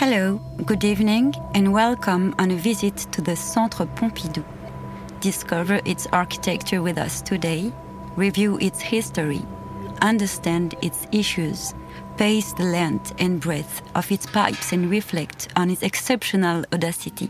Hello, good evening, and welcome on a visit to the Centre Pompidou. Discover its architecture with us today, review its history, understand its issues, pace the length and breadth of its pipes, and reflect on its exceptional audacity.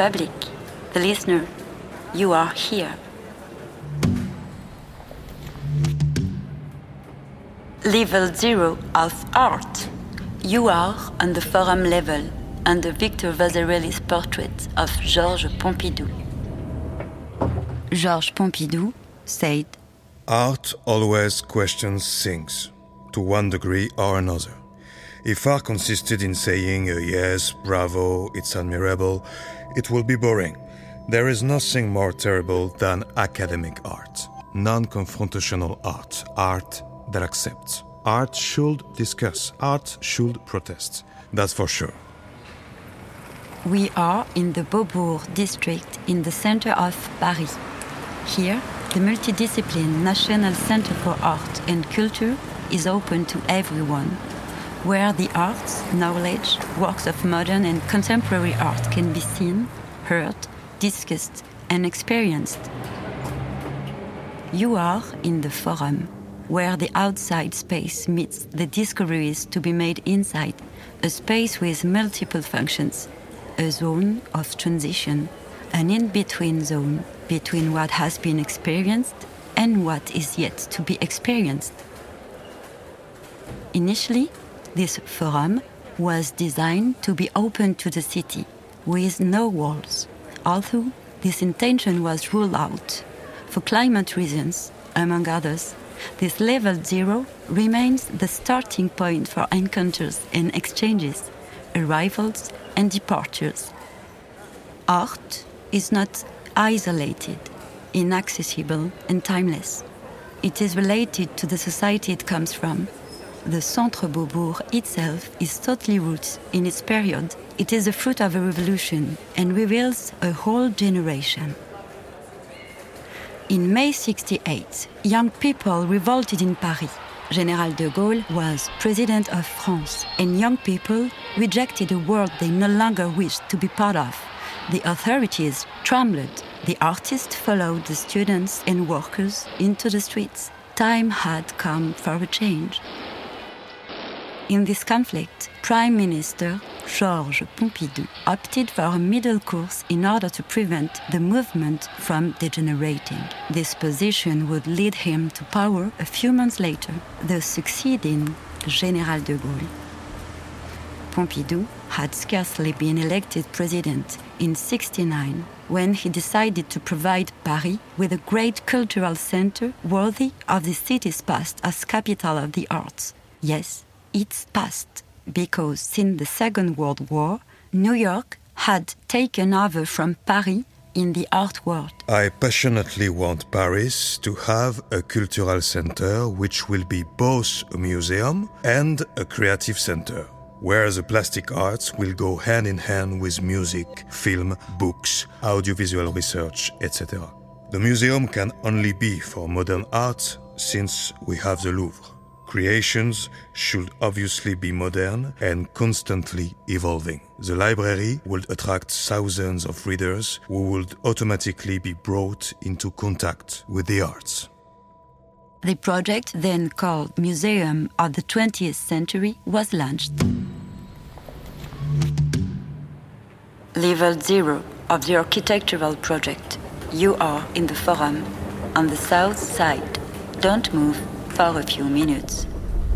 Public, the listener, you are here. Level zero of art. You are on the forum level under Victor Vasarely's portrait of Georges Pompidou. Georges Pompidou said, Art always questions things, to one degree or another. If art consisted in saying uh, yes, bravo, it's admirable, it will be boring. There is nothing more terrible than academic art, non confrontational art, art that accepts. Art should discuss, art should protest. That's for sure. We are in the Beaubourg district in the center of Paris. Here, the multidiscipline National Center for Art and Culture is open to everyone, where the arts, knowledge, works of modern and contemporary art can be seen, heard, discussed, and experienced. You are in the forum, where the outside space meets the discoveries to be made inside, a space with multiple functions, a zone of transition, an in between zone between what has been experienced and what is yet to be experienced. Initially, this forum was designed to be open to the city, with no walls, although this intention was ruled out. For climate reasons, among others, this level zero remains the starting point for encounters and exchanges, arrivals and departures. Art is not isolated, inaccessible, and timeless. It is related to the society it comes from. The Centre Beaubourg itself is totally rooted in its period. It is the fruit of a revolution and reveals a whole generation. In May 68, young people revolted in Paris. General de Gaulle was president of France, and young people rejected a world they no longer wished to be part of. The authorities trembled. The artists followed the students and workers into the streets. Time had come for a change. In this conflict, Prime Minister Georges Pompidou opted for a middle course in order to prevent the movement from degenerating. This position would lead him to power a few months later, the succeeding General de Gaulle. Pompidou had scarcely been elected president in 69 when he decided to provide Paris with a great cultural center worthy of the city's past as capital of the arts. Yes, its past, because since the Second World War, New York had taken over from Paris in the art world. I passionately want Paris to have a cultural center which will be both a museum and a creative center, where the plastic arts will go hand in hand with music, film, books, audiovisual research, etc. The museum can only be for modern art since we have the Louvre. Creations should obviously be modern and constantly evolving. The library would attract thousands of readers who would automatically be brought into contact with the arts. The project, then called Museum of the 20th Century, was launched. Level zero of the architectural project. You are in the forum on the south side. Don't move for a few minutes.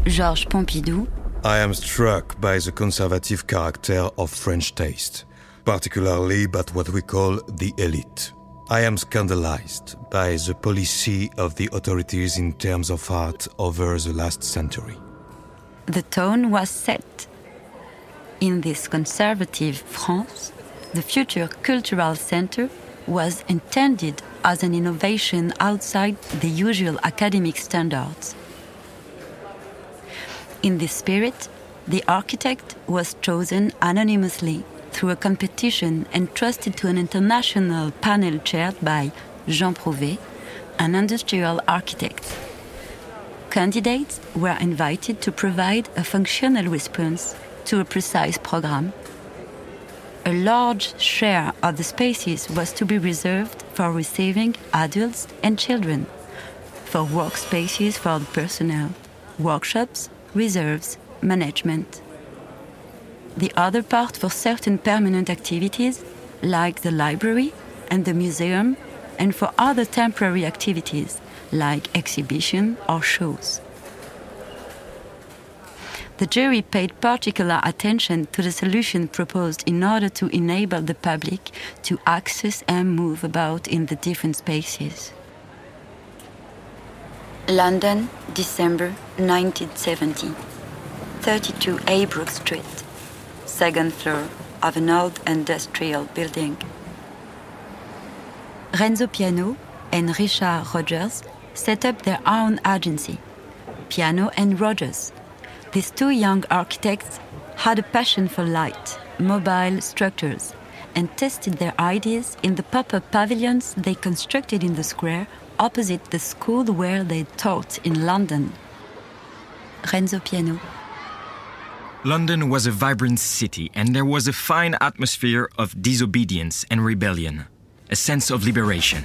Georges Pompidou. I am struck by the conservative character of French taste, particularly by what we call the elite. I am scandalized by the policy of the authorities in terms of art over the last century. The tone was set. In this conservative France, the future cultural center was intended as an innovation outside the usual academic standards. In this spirit, the architect was chosen anonymously through a competition entrusted to an international panel chaired by Jean Prouvé, an industrial architect. Candidates were invited to provide a functional response to a precise program. A large share of the spaces was to be reserved for receiving adults and children, for workspaces for the personnel, workshops, reserves, management. The other part for certain permanent activities, like the library and the museum, and for other temporary activities, like exhibition or shows. The jury paid particular attention to the solution proposed in order to enable the public to access and move about in the different spaces. London, December 1970. 32 Aybrook Street, second floor of an old industrial building. Renzo Piano and Richard Rogers set up their own agency, Piano and Rogers. These two young architects had a passion for light, mobile structures, and tested their ideas in the pop up pavilions they constructed in the square opposite the school where they taught in London. Renzo Piano. London was a vibrant city, and there was a fine atmosphere of disobedience and rebellion, a sense of liberation.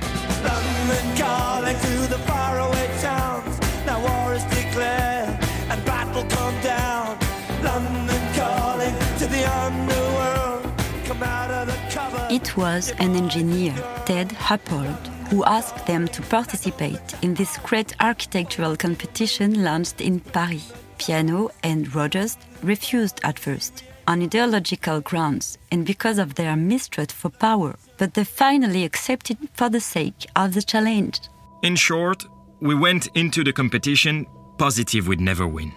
Come down. London calling to the underworld. Come out of the cover. It was an engineer, Ted Happold, who asked them to participate in this great architectural competition launched in Paris. Piano and Rogers refused at first, on ideological grounds and because of their mistrust for power, but they finally accepted for the sake of the challenge. In short, we went into the competition positive we'd never win.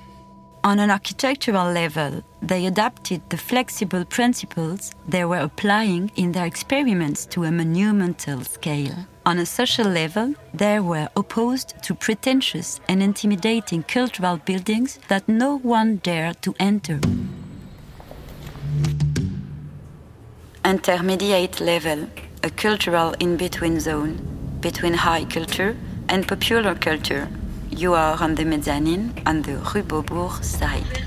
On an architectural level, they adapted the flexible principles they were applying in their experiments to a monumental scale. On a social level, they were opposed to pretentious and intimidating cultural buildings that no one dared to enter. Intermediate level, a cultural in between zone between high culture and popular culture. You are on the mezzanine on the Rue Beaubourg side.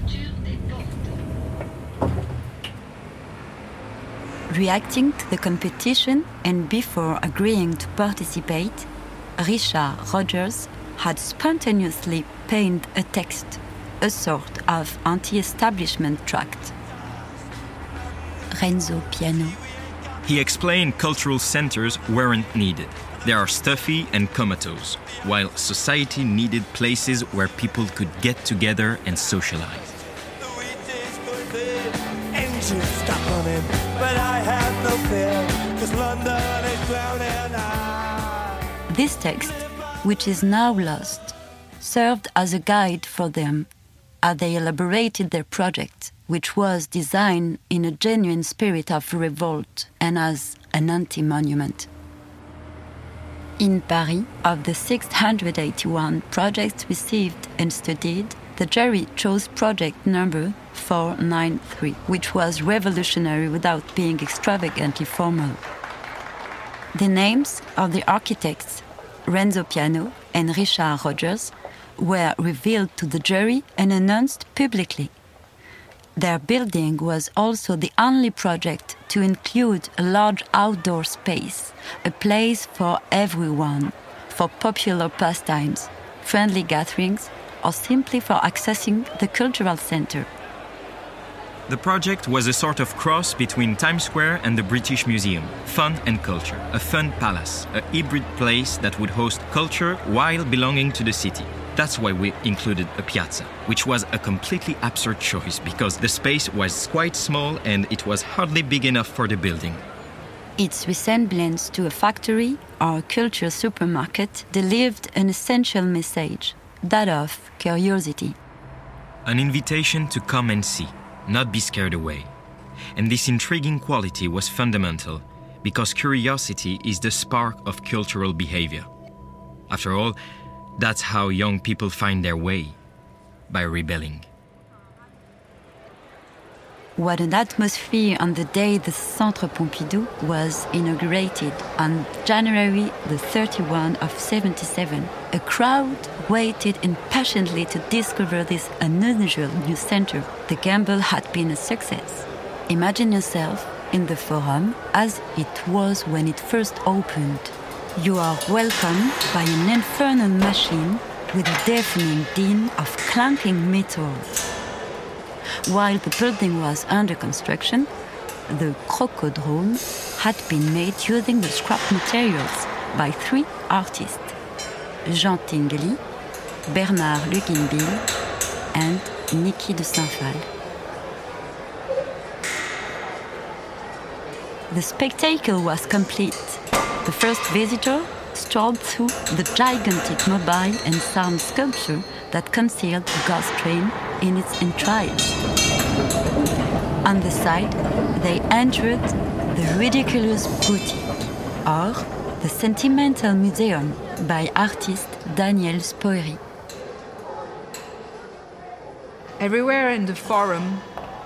Reacting to the competition and before agreeing to participate, Richard Rogers had spontaneously penned a text, a sort of anti establishment tract. Renzo Piano. He explained cultural centers weren't needed. They are stuffy and comatose, while society needed places where people could get together and socialize. The wheat is going clear. Engines stop running, but I have no fear. Cause London is drowning. I This text, which is now lost, served as a guide for them as they elaborated their project, which was designed in a genuine spirit of revolt and as an anti monument. In Paris, of the 681 projects received and studied, the jury chose project number 493, which was revolutionary without being extravagantly formal. The names of the architects, Renzo Piano and Richard Rogers, were revealed to the jury and announced publicly. Their building was also the only project to include a large outdoor space, a place for everyone, for popular pastimes, friendly gatherings, or simply for accessing the cultural center. The project was a sort of cross between Times Square and the British Museum. Fun and culture. A fun palace. A hybrid place that would host culture while belonging to the city. That's why we included a piazza, which was a completely absurd choice because the space was quite small and it was hardly big enough for the building. Its resemblance to a factory or a culture supermarket delivered an essential message that of curiosity. An invitation to come and see, not be scared away. And this intriguing quality was fundamental because curiosity is the spark of cultural behavior. After all, that's how young people find their way by rebelling. What an atmosphere on the day the Centre Pompidou was inaugurated on January the 31 of 77. A crowd waited impatiently to discover this unusual new center. The gamble had been a success. Imagine yourself in the forum as it was when it first opened. You are welcomed by an infernal machine with a deafening din of clanking metal. While the building was under construction, the crocodrome had been made using the scrap materials by three artists Jean Tinguely, Bernard Luginbühl, and Niki de Saint-Phalle. The spectacle was complete. The first visitor strolled through the gigantic mobile and sound sculpture that concealed the ghost train in its entrails. On the side, they entered the ridiculous boutique, or the sentimental museum by artist Daniel Spoerri. Everywhere in the forum,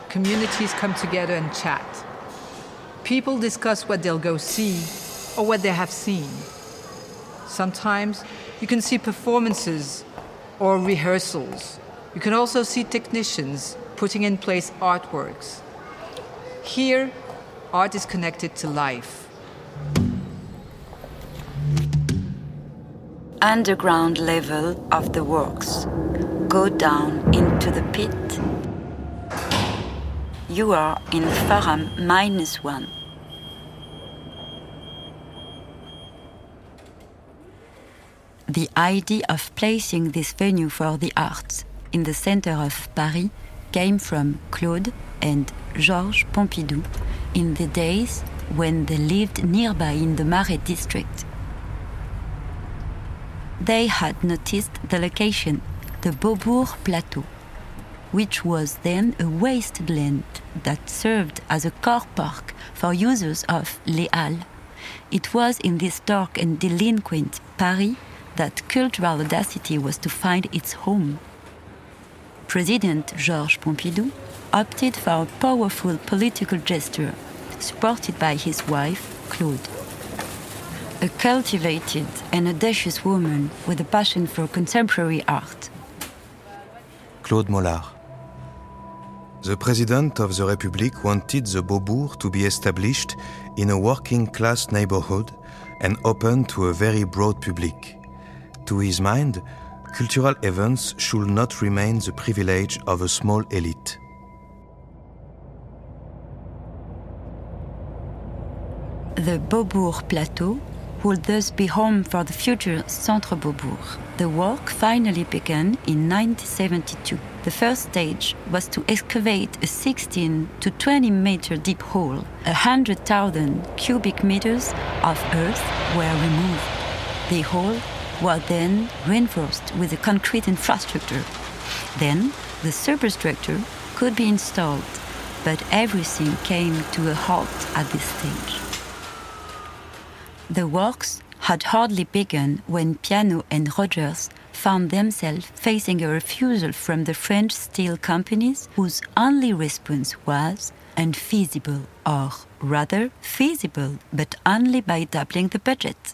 communities come together and chat. People discuss what they'll go see or what they have seen. Sometimes you can see performances or rehearsals. You can also see technicians putting in place artworks. Here, art is connected to life. Underground level of the works. Go down into the pit. You are in Forum minus one. The idea of placing this venue for the arts in the center of Paris came from Claude and Georges Pompidou in the days when they lived nearby in the Marais district. They had noticed the location, the Beaubourg Plateau, which was then a wasteland that served as a car park for users of Les Halles. It was in this dark and delinquent Paris that cultural audacity was to find its home. President Georges Pompidou opted for a powerful political gesture, supported by his wife, Claude. A cultivated and audacious woman with a passion for contemporary art. Claude Mollard. The President of the Republic wanted the Beaubourg to be established in a working class neighborhood and open to a very broad public. To his mind, cultural events should not remain the privilege of a small elite. The Beaubourg Plateau would thus be home for the future Centre Beaubourg. The work finally began in 1972. The first stage was to excavate a 16 to 20 meter deep hole. A hundred thousand cubic meters of earth were removed. The hole was then reinforced with a concrete infrastructure. Then the superstructure could be installed, but everything came to a halt at this stage. The works had hardly begun when Piano and Rogers found themselves facing a refusal from the French steel companies whose only response was unfeasible, or rather feasible, but only by doubling the budget.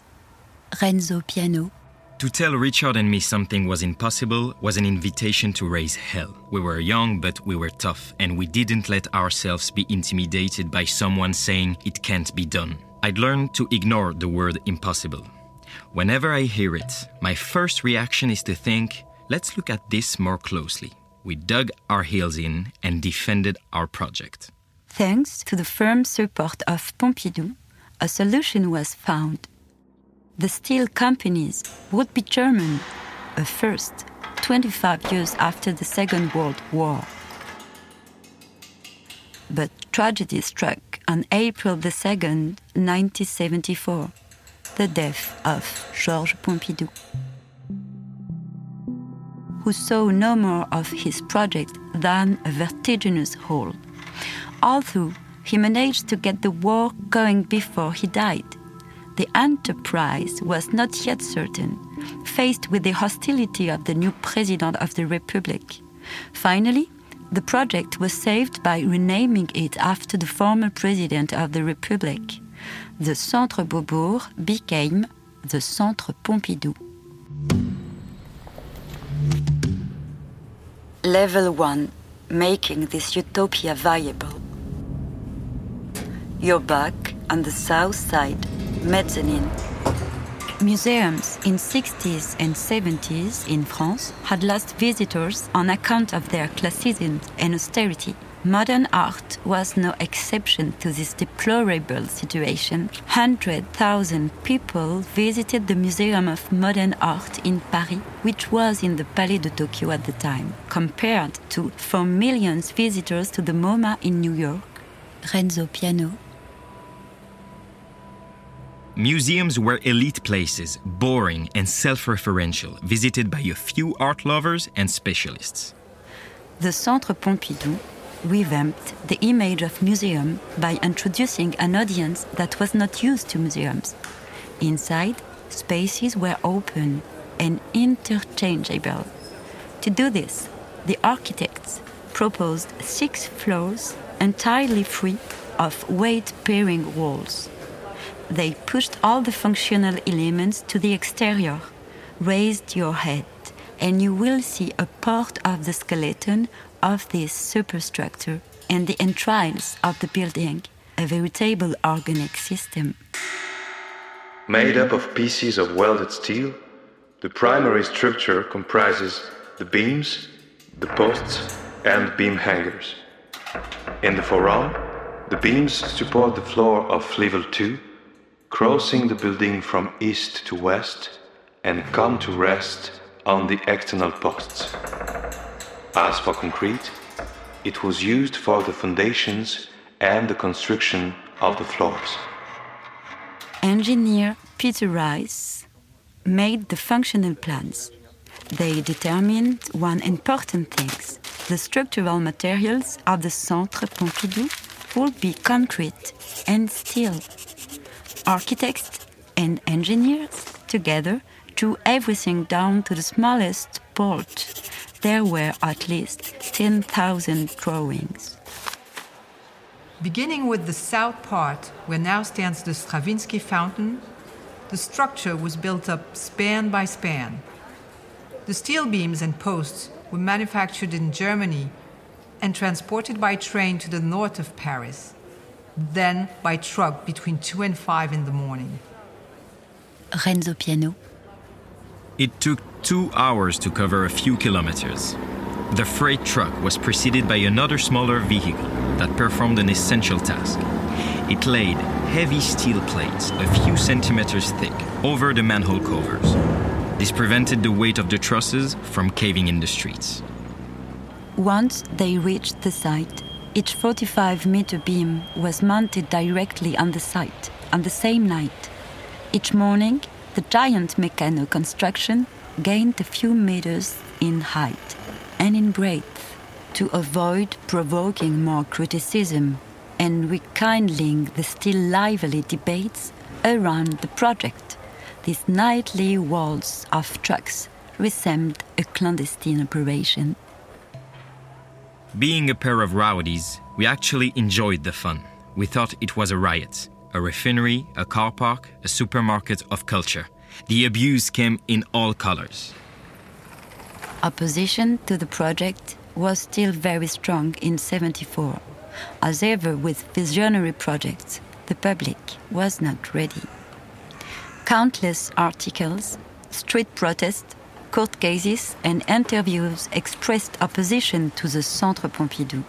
Renzo Piano. To tell Richard and me something was impossible was an invitation to raise hell. We were young, but we were tough, and we didn't let ourselves be intimidated by someone saying it can't be done. I'd learned to ignore the word impossible. Whenever I hear it, my first reaction is to think, let's look at this more closely. We dug our heels in and defended our project. Thanks to the firm support of Pompidou, a solution was found. The steel companies would be German, a first 25 years after the Second World War. But tragedy struck on April 2nd, 1974, the death of Georges Pompidou, who saw no more of his project than a vertiginous hole. Although he managed to get the war going before he died. The enterprise was not yet certain, faced with the hostility of the new president of the republic. Finally, the project was saved by renaming it after the former president of the republic. The Centre Beaubourg became the Centre Pompidou. Level 1 Making this utopia viable. You're back on the south side, mezzanine. Museums in 60s and 70s in France had lost visitors on account of their classicism and austerity. Modern art was no exception to this deplorable situation. 100,000 people visited the Museum of Modern Art in Paris, which was in the Palais de Tokyo at the time, compared to 4 million visitors to the MoMA in New York. Renzo Piano. Museums were elite places, boring and self referential, visited by a few art lovers and specialists. The Centre Pompidou revamped the image of museum by introducing an audience that was not used to museums. Inside, spaces were open and interchangeable. To do this, the architects proposed six floors entirely free of weight-bearing walls. They pushed all the functional elements to the exterior, raised your head, and you will see a part of the skeleton of this superstructure and the entrails of the building, a veritable organic system. Made up of pieces of welded steel, the primary structure comprises the beams, the posts, and beam hangers. In the forum, the beams support the floor of level 2, crossing the building from east to west, and come to rest on the external posts. As for concrete, it was used for the foundations and the construction of the floors. Engineer Peter Rice made the functional plans. They determined one important thing the structural materials of the Centre Pompidou would be concrete and steel. Architects and engineers together drew everything down to the smallest bolt. There were at least 10,000 drawings. Beginning with the south part, where now stands the Stravinsky fountain, the structure was built up span by span. The steel beams and posts were manufactured in Germany and transported by train to the north of Paris, then by truck between 2 and 5 in the morning. Renzo Piano. It took two hours to cover a few kilometers. The freight truck was preceded by another smaller vehicle that performed an essential task. It laid heavy steel plates, a few centimeters thick, over the manhole covers. This prevented the weight of the trusses from caving in the streets. Once they reached the site, each 45 meter beam was mounted directly on the site on the same night. Each morning, the giant Meccano construction gained a few meters in height and in breadth to avoid provoking more criticism and rekindling the still lively debates around the project. These nightly walls of trucks resembled a clandestine operation. Being a pair of rowdies, we actually enjoyed the fun. We thought it was a riot, a refinery, a car park, a supermarket of culture. The abuse came in all colors. Opposition to the project was still very strong in 74. As ever with visionary projects, the public was not ready. Countless articles, street protests, court cases, and interviews expressed opposition to the Centre Pompidou.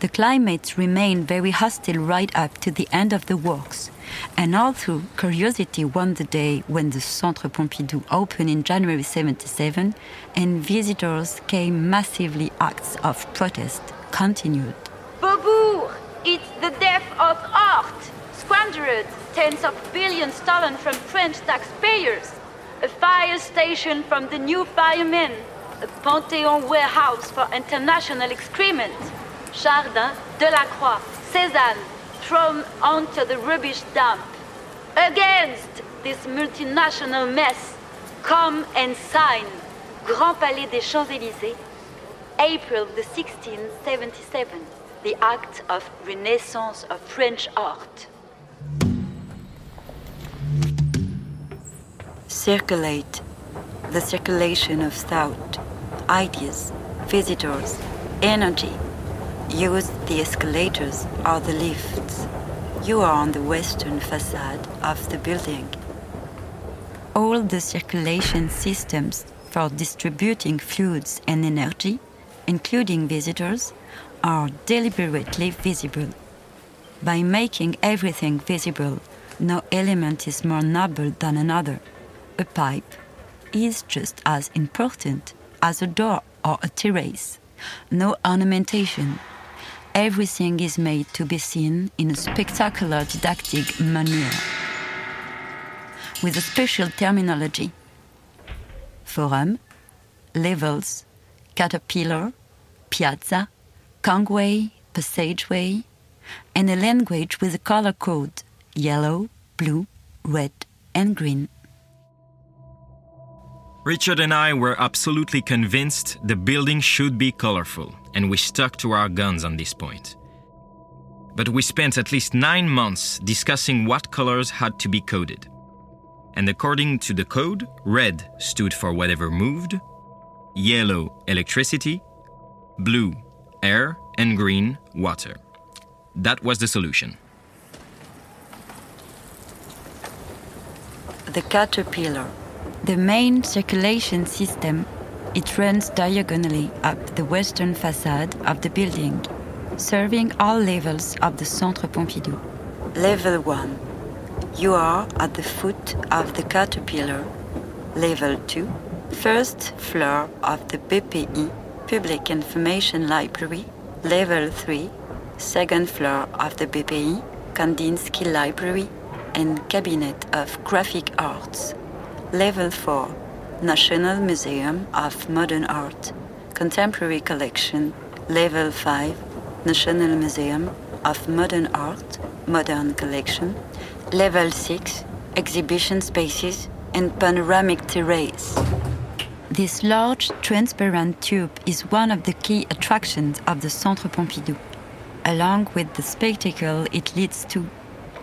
The climate remained very hostile right up to the end of the works, and although curiosity won the day when the Centre Pompidou opened in January 77 and visitors came massively, acts of protest continued. Beaubourg, it's the death of art, squandered, tens of billions stolen from French taxpayers, a fire station from the new firemen, a Panthéon warehouse for international excrement, Chardin, Delacroix, Cézanne, thrown onto the rubbish dump. Against this multinational mess, come and sign Grand Palais des Champs-Élysées, April the 1677, the act of renaissance of French art. Circulate the circulation of thought, ideas, visitors, energy. Use the escalators or the lifts. You are on the western facade of the building. All the circulation systems for distributing fluids and energy, including visitors, are deliberately visible. By making everything visible, no element is more noble than another. A pipe is just as important as a door or a terrace. No ornamentation. Everything is made to be seen in a spectacular didactic manner. With a special terminology forum, levels, caterpillar, piazza, gangway, passageway, and a language with a color code yellow, blue, red, and green. Richard and I were absolutely convinced the building should be colorful, and we stuck to our guns on this point. But we spent at least nine months discussing what colors had to be coded. And according to the code, red stood for whatever moved, yellow, electricity, blue, air, and green, water. That was the solution. The caterpillar the main circulation system, it runs diagonally up the western facade of the building, serving all levels of the Centre Pompidou. Level 1. You are at the foot of the caterpillar. Level 2. First floor of the BPI, Public Information Library. Level 3. Second floor of the BPI, Kandinsky Library and Cabinet of Graphic Arts. Level 4 National Museum of Modern Art. Contemporary Collection. Level 5 National Museum of Modern Art Modern Collection. Level 6 Exhibition Spaces and Panoramic Terrace. This large transparent tube is one of the key attractions of the Centre Pompidou, along with the spectacle it leads to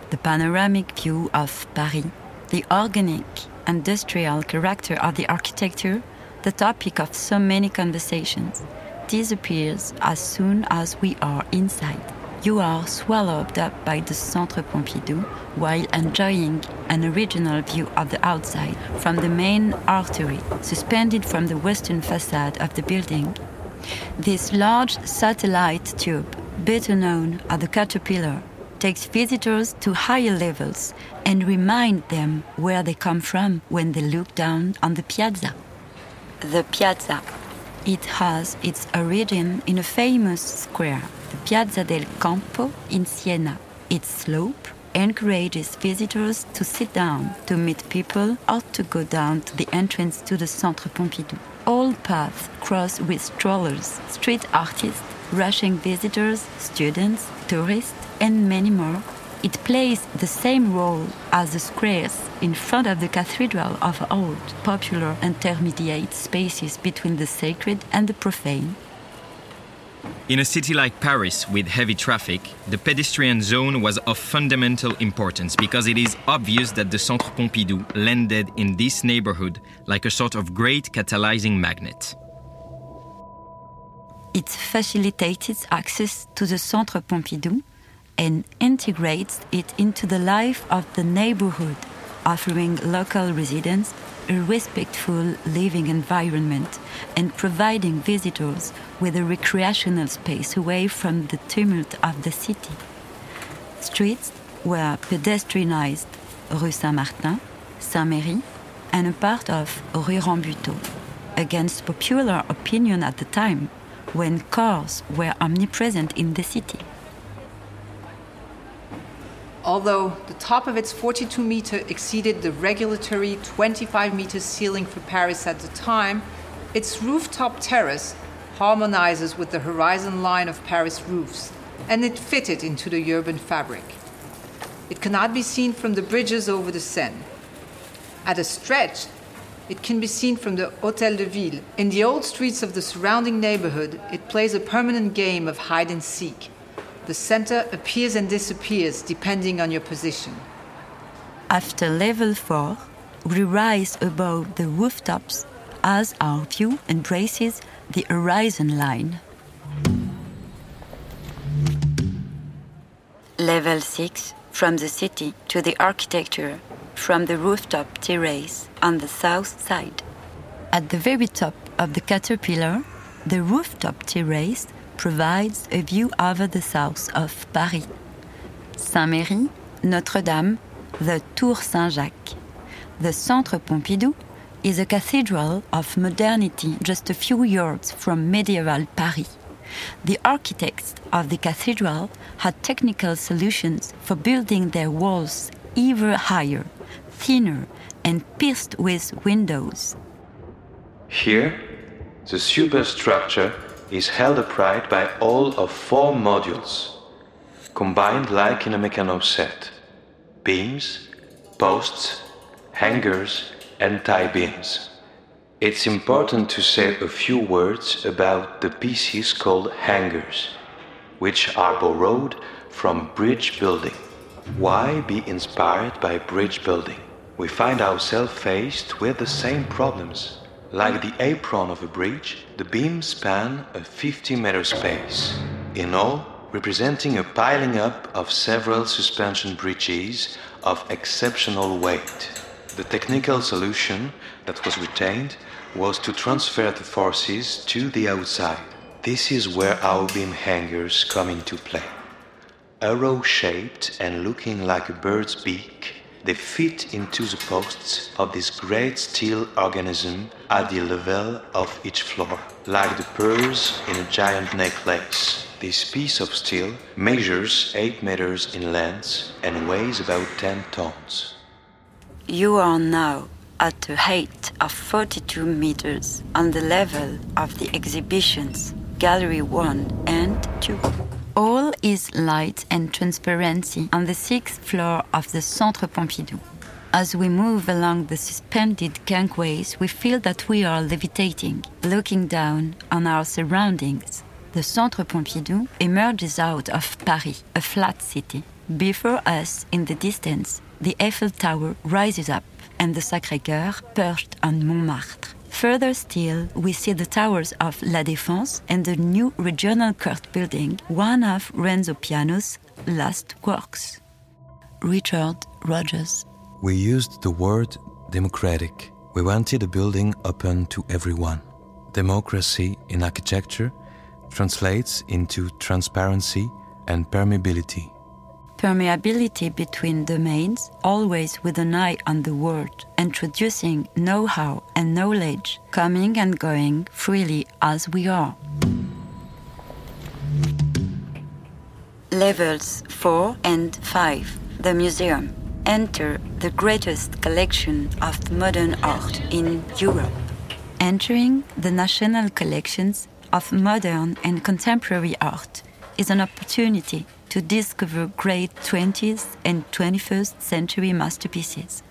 the panoramic view of Paris, the organic industrial character of the architecture, the topic of so many conversations, disappears as soon as we are inside. You are swallowed up by the Centre Pompidou while enjoying an original view of the outside from the main artery suspended from the western facade of the building. This large satellite tube, better known as the Caterpillar, takes visitors to higher levels and remind them where they come from when they look down on the piazza. The piazza. It has its origin in a famous square, the Piazza del Campo in Siena. Its slope encourages visitors to sit down, to meet people, or to go down to the entrance to the Centre Pompidou. All paths cross with strollers, street artists, rushing visitors, students, tourists, and many more, it plays the same role as the squares in front of the cathedral of old, popular intermediate spaces between the sacred and the profane. In a city like Paris with heavy traffic, the pedestrian zone was of fundamental importance because it is obvious that the Centre Pompidou landed in this neighborhood like a sort of great catalyzing magnet. It facilitated access to the Centre Pompidou and integrates it into the life of the neighborhood, offering local residents a respectful living environment and providing visitors with a recreational space away from the tumult of the city. Streets were pedestrianized Rue Saint-Martin, Saint-Merri, and a part of Rue Rambuteau, against popular opinion at the time when cars were omnipresent in the city. Although the top of its 42 meter exceeded the regulatory 25 meter ceiling for Paris at the time, its rooftop terrace harmonizes with the horizon line of Paris roofs and it fitted into the urban fabric. It cannot be seen from the bridges over the Seine. At a stretch, it can be seen from the Hotel de Ville. In the old streets of the surrounding neighborhood, it plays a permanent game of hide and seek. The center appears and disappears depending on your position. After level 4, we rise above the rooftops as our view embraces the horizon line. Level 6 from the city to the architecture from the rooftop terrace on the south side. At the very top of the caterpillar, the rooftop terrace provides a view over the south of Paris. Saint-Merri, Notre-Dame, the Tour Saint-Jacques. The Centre Pompidou is a cathedral of modernity just a few yards from medieval Paris. The architects of the cathedral had technical solutions for building their walls ever higher, thinner, and pierced with windows. Here, the superstructure is held upright by all of four modules, combined like in a Meccano set beams, posts, hangers, and tie beams. It's important to say a few words about the pieces called hangers, which are borrowed from bridge building. Why be inspired by bridge building? We find ourselves faced with the same problems. Like the apron of a bridge, the beams span a 50 meter space. In all, representing a piling up of several suspension bridges of exceptional weight. The technical solution that was retained was to transfer the forces to the outside. This is where our beam hangers come into play. Arrow shaped and looking like a bird's beak, they fit into the posts of this great steel organism at the level of each floor, like the pearls in a giant necklace. This piece of steel measures 8 meters in length and weighs about 10 tons. You are now at a height of 42 meters on the level of the exhibitions, Gallery 1 and 2. All is light and transparency on the sixth floor of the Centre Pompidou. As we move along the suspended gangways, we feel that we are levitating, looking down on our surroundings. The Centre Pompidou emerges out of Paris, a flat city. Before us, in the distance, the Eiffel Tower rises up and the Sacré Coeur perched on Montmartre. Further still, we see the towers of La Défense and the new regional court building, one of Renzo Piano's last works. Richard Rogers. We used the word democratic. We wanted a building open to everyone. Democracy in architecture translates into transparency and permeability. Permeability between domains, always with an eye on the world, introducing know how and knowledge, coming and going freely as we are. Levels 4 and 5 The Museum. Enter the greatest collection of modern art in Europe. Entering the national collections of modern and contemporary art is an opportunity to discover great 20th and 21st century masterpieces.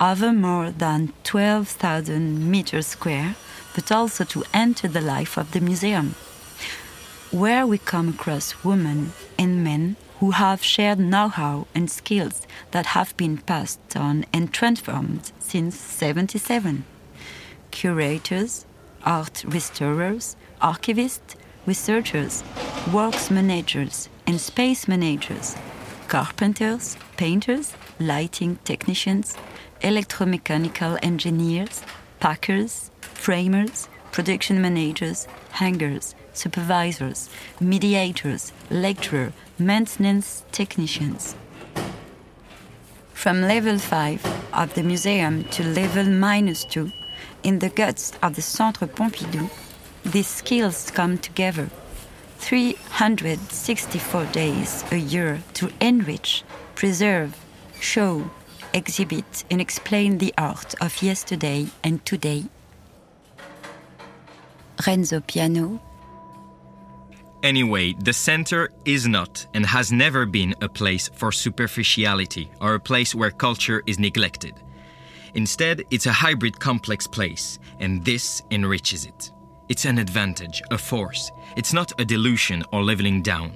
Over more than 12,000 meters square, but also to enter the life of the museum, where we come across women and men who have shared know how and skills that have been passed on and transformed since 77. Curators, art restorers, archivists, researchers, works managers, and space managers, carpenters, painters, lighting technicians, electromechanical engineers, packers, framers, production managers, hangers, supervisors, mediators, lecturers, maintenance technicians. From level 5 of the museum to level minus 2, in the guts of the Centre Pompidou, these skills come together 364 days a year to enrich, preserve, show, exhibit, and explain the art of yesterday and today. Renzo Piano. Anyway, the center is not and has never been a place for superficiality or a place where culture is neglected. Instead, it's a hybrid complex place, and this enriches it. It's an advantage, a force. It's not a delusion or leveling down.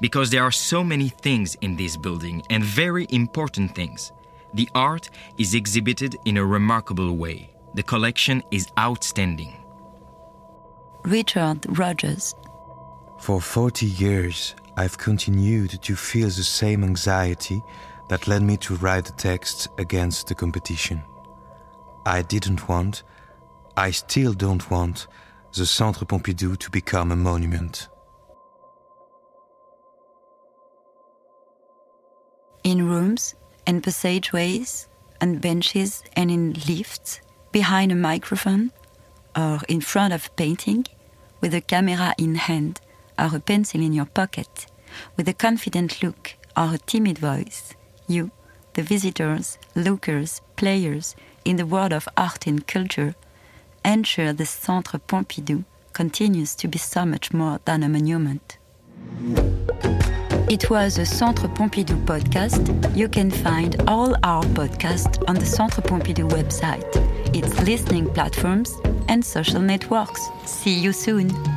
Because there are so many things in this building, and very important things. The art is exhibited in a remarkable way. The collection is outstanding. Richard Rogers. For 40 years, I've continued to feel the same anxiety that led me to write the text against the competition. I didn't want, I still don't want, the Centre Pompidou to become a monument. In rooms and passageways, and benches and in lifts, behind a microphone, or in front of a painting, with a camera in hand or a pencil in your pocket, with a confident look or a timid voice, you, the visitors, lookers, players in the world of art and culture, ensure the Centre Pompidou continues to be so much more than a monument. It was a Centre Pompidou podcast. You can find all our podcasts on the Centre Pompidou website, its listening platforms, and social networks. See you soon.